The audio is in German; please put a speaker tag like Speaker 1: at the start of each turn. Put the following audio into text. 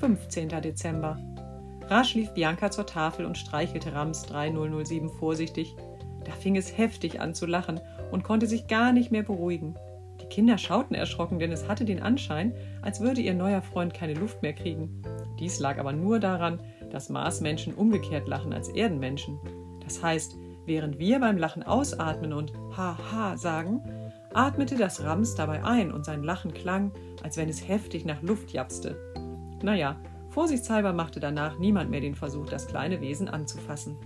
Speaker 1: 15. Dezember. Rasch lief Bianca zur Tafel und streichelte Rams 3007 vorsichtig. Da fing es heftig an zu lachen und konnte sich gar nicht mehr beruhigen. Die Kinder schauten erschrocken, denn es hatte den Anschein, als würde ihr neuer Freund keine Luft mehr kriegen. Dies lag aber nur daran, dass Marsmenschen umgekehrt lachen als Erdenmenschen. Das heißt, während wir beim Lachen ausatmen und Ha-Ha sagen, atmete das Rams dabei ein und sein Lachen klang, als wenn es heftig nach Luft japste. Naja, vorsichtshalber machte danach niemand mehr den Versuch, das kleine Wesen anzufassen.